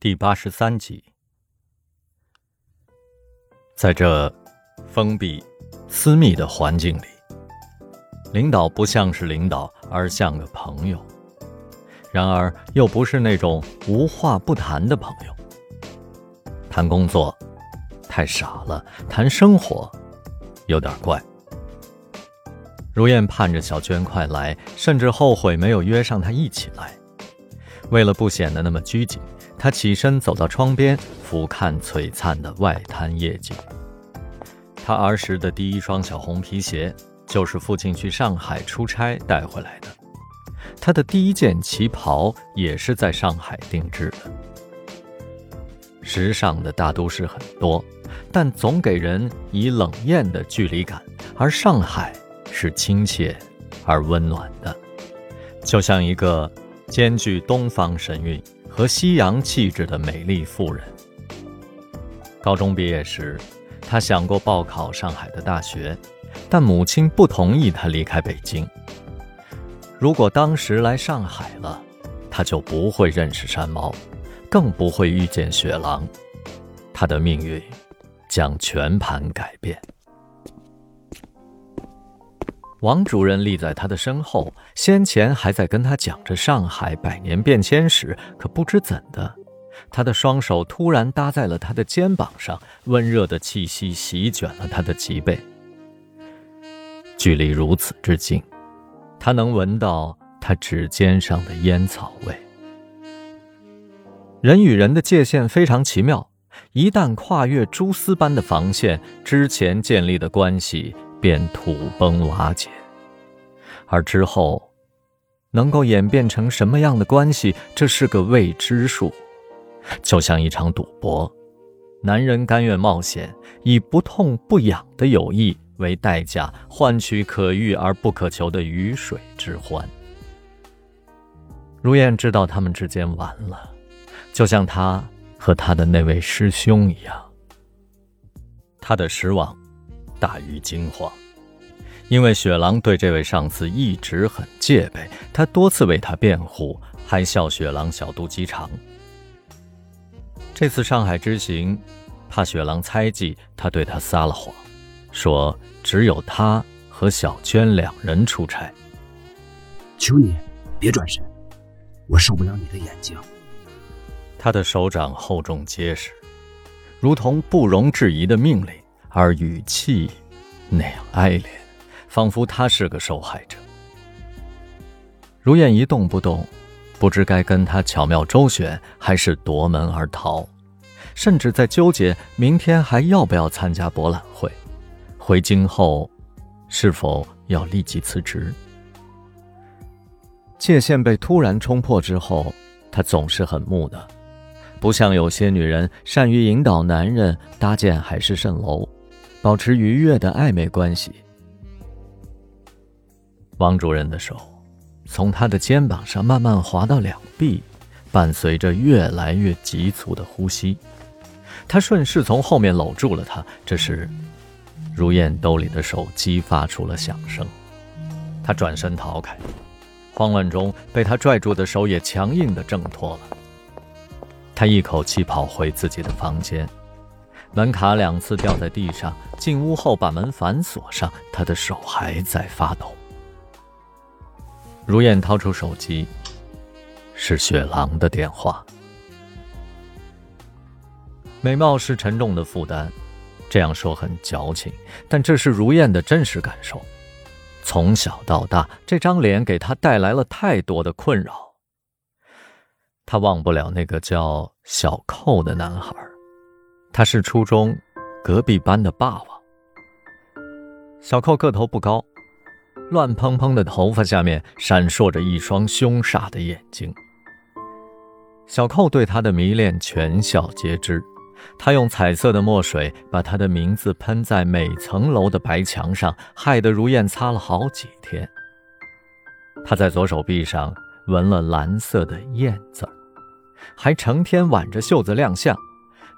第八十三集，在这封闭、私密的环境里，领导不像是领导，而像个朋友。然而，又不是那种无话不谈的朋友。谈工作太傻了，谈生活有点怪。如燕盼着小娟快来，甚至后悔没有约上她一起来。为了不显得那么拘谨。他起身走到窗边，俯瞰璀璨的外滩夜景。他儿时的第一双小红皮鞋，就是父亲去上海出差带回来的。他的第一件旗袍，也是在上海定制的。时尚的大都市很多，但总给人以冷艳的距离感，而上海是亲切而温暖的，就像一个兼具东方神韵。和西洋气质的美丽妇人。高中毕业时，他想过报考上海的大学，但母亲不同意他离开北京。如果当时来上海了，他就不会认识山猫，更不会遇见雪狼，他的命运将全盘改变。王主任立在他的身后，先前还在跟他讲着上海百年变迁时，可不知怎的，他的双手突然搭在了他的肩膀上，温热的气息席卷了他的脊背。距离如此之近，他能闻到他指尖上的烟草味。人与人的界限非常奇妙，一旦跨越蛛丝般的防线，之前建立的关系。便土崩瓦解，而之后能够演变成什么样的关系，这是个未知数。就像一场赌博，男人甘愿冒险，以不痛不痒的友谊为代价，换取可遇而不可求的鱼水之欢。如燕知道他们之间完了，就像他和他的那位师兄一样，他的失望。大于惊慌，因为雪狼对这位上司一直很戒备，他多次为他辩护，还笑雪狼小肚鸡肠。这次上海之行，怕雪狼猜忌，他对他撒了谎，说只有他和小娟两人出差。求你别转身，我受不了你的眼睛。他的手掌厚重结实，如同不容置疑的命令。而语气那样哀怜，仿佛他是个受害者。如燕一动不动，不知该跟他巧妙周旋，还是夺门而逃，甚至在纠结明天还要不要参加博览会，回京后是否要立即辞职。界限被突然冲破之后，他总是很木讷，不像有些女人善于引导男人搭建海市蜃楼。保持愉悦的暧昧关系。王主任的手从他的肩膀上慢慢滑到两臂，伴随着越来越急促的呼吸，他顺势从后面搂住了他。这时，如燕兜里的手机发出了响声，他转身逃开，慌乱中被他拽住的手也强硬地挣脱了。他一口气跑回自己的房间。门卡两次掉在地上，进屋后把门反锁上，他的手还在发抖。如燕掏出手机，是雪狼的电话。美貌是沉重的负担，这样说很矫情，但这是如燕的真实感受。从小到大，这张脸给她带来了太多的困扰。她忘不了那个叫小寇的男孩。他是初中隔壁班的霸王。小寇个头不高，乱蓬蓬的头发下面闪烁着一双凶煞的眼睛。小寇对他的迷恋全校皆知，他用彩色的墨水把他的名字喷在每层楼的白墙上，害得如燕擦了好几天。他在左手臂上纹了蓝色的“燕”字还成天挽着袖子亮相。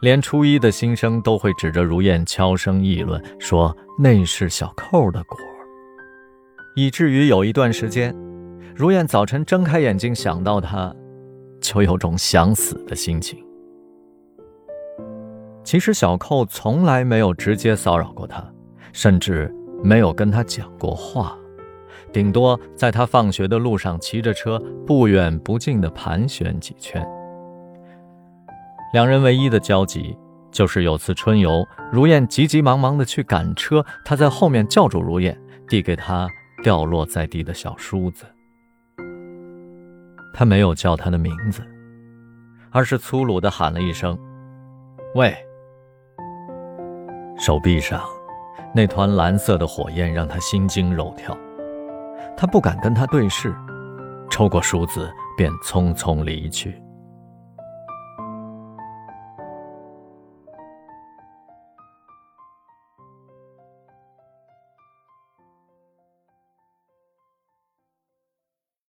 连初一的新生都会指着如燕悄声议论，说那是小寇的果以至于有一段时间，如燕早晨睁开眼睛想到他，就有种想死的心情。其实小寇从来没有直接骚扰过他，甚至没有跟他讲过话，顶多在他放学的路上骑着车不远不近地盘旋几圈。两人唯一的交集，就是有次春游，如燕急急忙忙地去赶车，他在后面叫住如燕，递给她掉落在地的小梳子。他没有叫他的名字，而是粗鲁地喊了一声：“喂。”手臂上那团蓝色的火焰让他心惊肉跳，他不敢跟他对视，抽过梳子便匆匆离去。